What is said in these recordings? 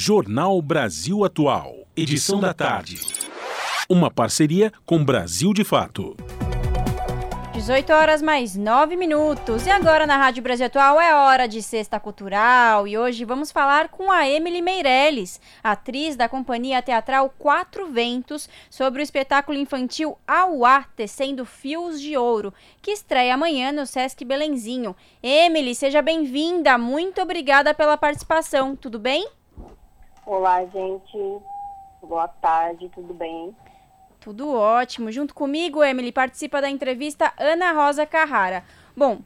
Jornal Brasil Atual, edição da tarde. Uma parceria com Brasil de Fato. 18 horas mais 9 minutos. E agora na Rádio Brasil Atual é hora de Sexta Cultural. E hoje vamos falar com a Emily Meirelles, atriz da companhia teatral Quatro Ventos, sobre o espetáculo infantil Auá Tecendo Fios de Ouro, que estreia amanhã no Sesc Belenzinho. Emily, seja bem-vinda. Muito obrigada pela participação. Tudo bem? Olá, gente. Boa tarde, tudo bem? Tudo ótimo. Junto comigo, Emily, participa da entrevista Ana Rosa Carrara. Bom,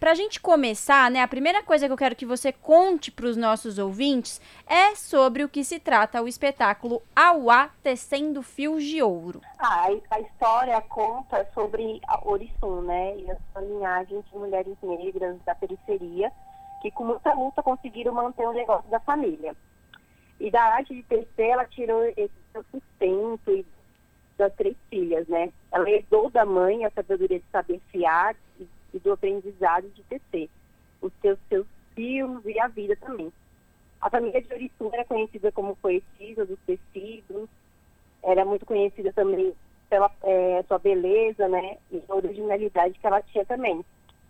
para a gente começar, né, a primeira coisa que eu quero que você conte para os nossos ouvintes é sobre o que se trata o espetáculo Auá Tecendo Fios de Ouro. Ah, a história conta sobre a Orissun, né, e a sua linhagem de mulheres negras da periferia que com muita luta conseguiram manter o negócio da família. E da arte de tecer, ela tirou esse seu sustento e das três filhas, né? Ela herdou da mãe a sabedoria de saber fiar e, e do aprendizado de tecer os seus, seus filhos e a vida também. A família de Oriçu era conhecida como poetisa dos tecidos, era muito conhecida também pela é, sua beleza, né? E a originalidade que ela tinha também.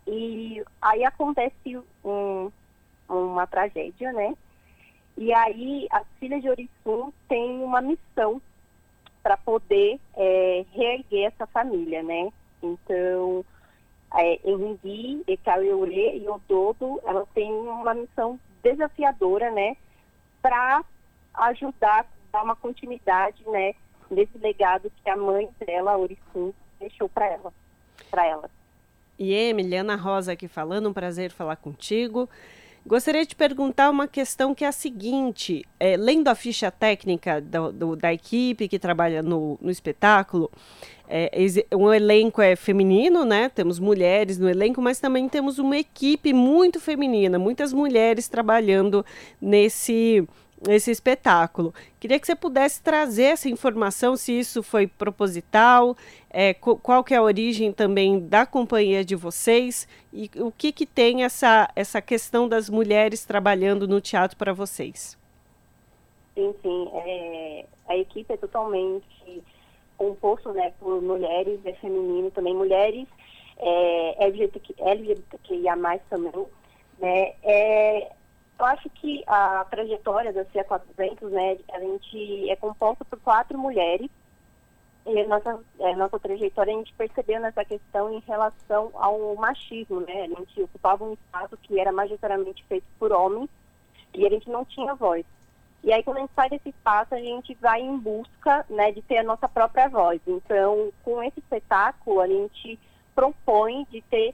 E aí acontece um, uma tragédia, né? E aí as filhas de Orisum têm uma missão para poder é, reerguer essa família, né? Então, é, Enringui, Ekaueure e Ododo, elas têm uma missão desafiadora, né? Para ajudar, dar uma continuidade, né? Nesse legado que a mãe dela, Orisum, deixou para ela, para ela. E Emily, Ana Rosa aqui falando, um prazer falar contigo. Gostaria de perguntar uma questão que é a seguinte: é, lendo a ficha técnica do, do, da equipe que trabalha no, no espetáculo, é, um elenco é feminino, né? Temos mulheres no elenco, mas também temos uma equipe muito feminina, muitas mulheres trabalhando nesse esse espetáculo. Queria que você pudesse trazer essa informação, se isso foi proposital, é, qual que é a origem também da companhia de vocês e o que, que tem essa, essa questão das mulheres trabalhando no teatro para vocês. Sim, sim. É, a equipe é totalmente composto né, por mulheres, é feminino também, mulheres é, LGBTQIA+, também, né, é, eu acho que a trajetória da CIA 400, né, a gente é composta por quatro mulheres e a nossa, a nossa trajetória a gente percebeu nessa questão em relação ao machismo, né? A gente ocupava um espaço que era majoritariamente feito por homens e a gente não tinha voz. E aí quando a gente sai desse espaço, a gente vai em busca, né, de ter a nossa própria voz. Então, com esse espetáculo, a gente propõe de ter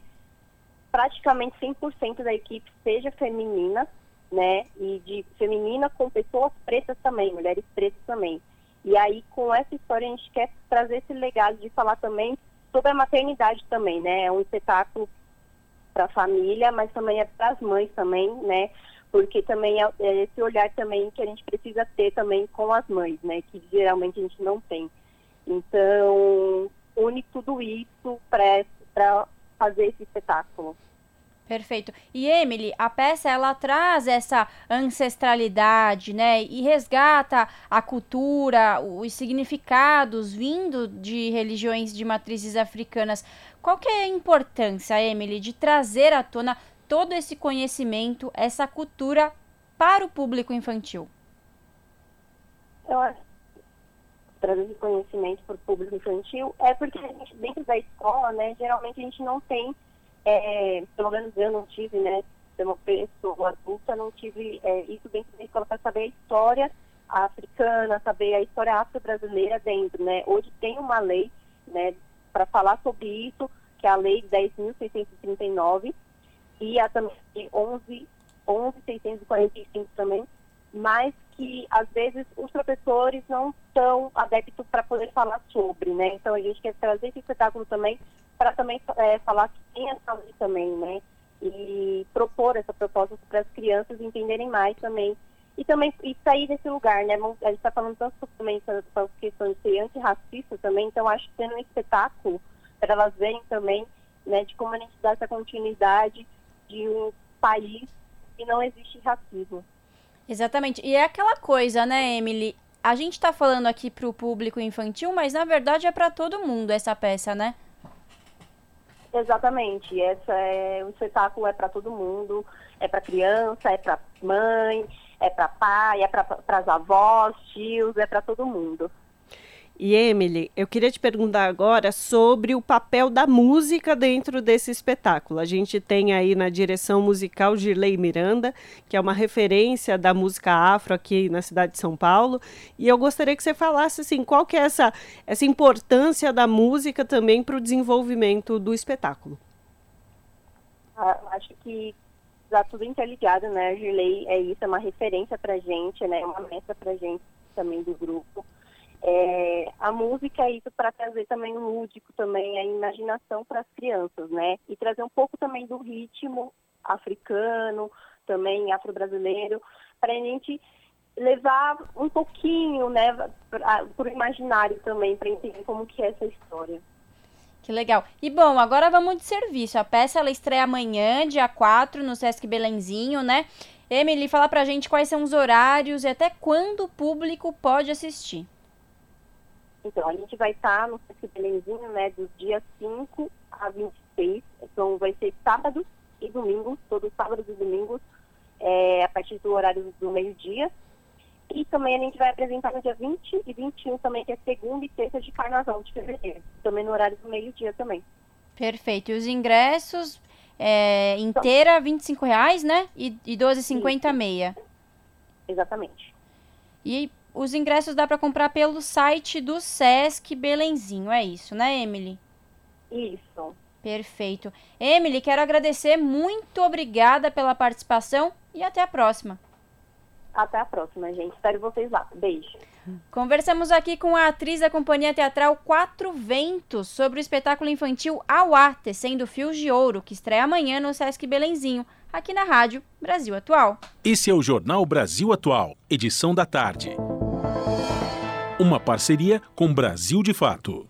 praticamente 100% da equipe seja feminina, né? E de feminina com pessoas pretas também, mulheres pretas também. E aí, com essa história, a gente quer trazer esse legado de falar também sobre a maternidade também, né? É um espetáculo para a família, mas também é para as mães também, né? Porque também é, é esse olhar também que a gente precisa ter também com as mães, né? Que geralmente a gente não tem. Então, une tudo isso para fazer esse espetáculo. Perfeito. E Emily, a peça ela traz essa ancestralidade, né? E resgata a cultura, os significados vindo de religiões de matrizes africanas. Qual que é a importância, Emily, de trazer à tona todo esse conhecimento, essa cultura para o público infantil? Eu acho trazer conhecimento para o público infantil é porque a gente, dentro da escola, né, geralmente a gente não tem é, pelo menos eu não tive, né, uma pessoa adulta, não tive é, isso dentro da escola para saber a história africana, saber a história afro-brasileira dentro, né. Hoje tem uma lei, né, para falar sobre isso, que é a lei 10.639 e a também 11, 11.645 também, mas que às vezes os professores não estão adeptos para poder falar sobre, né? Então a gente quer trazer esse espetáculo também para também é, falar que tem a saúde também, né? E propor essa proposta para as crianças entenderem mais também. E também e sair desse lugar, né? A gente está falando tanto também sobre questão de ser antirracista também, então acho que sendo um espetáculo para elas verem também, né, de como a gente dá essa continuidade de um país que não existe racismo. Exatamente. E é aquela coisa, né, Emily? A gente está falando aqui para o público infantil, mas na verdade é para todo mundo essa peça, né? Exatamente. Essa é o espetáculo é para todo mundo, é para criança, é para mãe, é para pai, é para as avós, tios, é para todo mundo. E Emily, eu queria te perguntar agora sobre o papel da música dentro desse espetáculo. A gente tem aí na direção musical Girley Miranda, que é uma referência da música afro aqui na cidade de São Paulo. E eu gostaria que você falasse assim, qual que é essa, essa importância da música também para o desenvolvimento do espetáculo. Ah, acho que está tudo interligado, né? Girley é isso, é uma referência para gente, né? É uma meta para gente também do grupo. É, a música é isso para trazer também o lúdico, também a imaginação para as crianças, né? E trazer um pouco também do ritmo africano, também afro-brasileiro, para a gente levar um pouquinho, né, para o imaginário também, para entender como que é essa história. Que legal. E bom, agora vamos de serviço. A peça ela estreia amanhã, dia 4, no Sesc Belenzinho, né? Emily, fala pra gente quais são os horários e até quando o público pode assistir. Então, a gente vai estar no Sesc Belenzinho, né, do dia 5 a 26. Então, vai ser sábado e domingo, todos sábados e domingos, é, a partir do horário do meio-dia. E também a gente vai apresentar no dia 20 e 21 também, que é segunda e terça de carnaval de fevereiro. Também no horário do meio-dia também. Perfeito. E os ingressos é, inteira 25 reais, né? E, e 12,50 meia. Exatamente. E os ingressos dá para comprar pelo site do Sesc Belenzinho, é isso, né, Emily? Isso. Perfeito. Emily, quero agradecer, muito obrigada pela participação e até a próxima. Até a próxima, gente. Espero vocês lá. Beijo. Conversamos aqui com a atriz da Companhia Teatral Quatro Ventos sobre o espetáculo infantil Auá, Tecendo Fios de Ouro, que estreia amanhã no Sesc Belenzinho, aqui na Rádio Brasil Atual. Esse é o Jornal Brasil Atual, edição da tarde. Uma parceria com Brasil de Fato.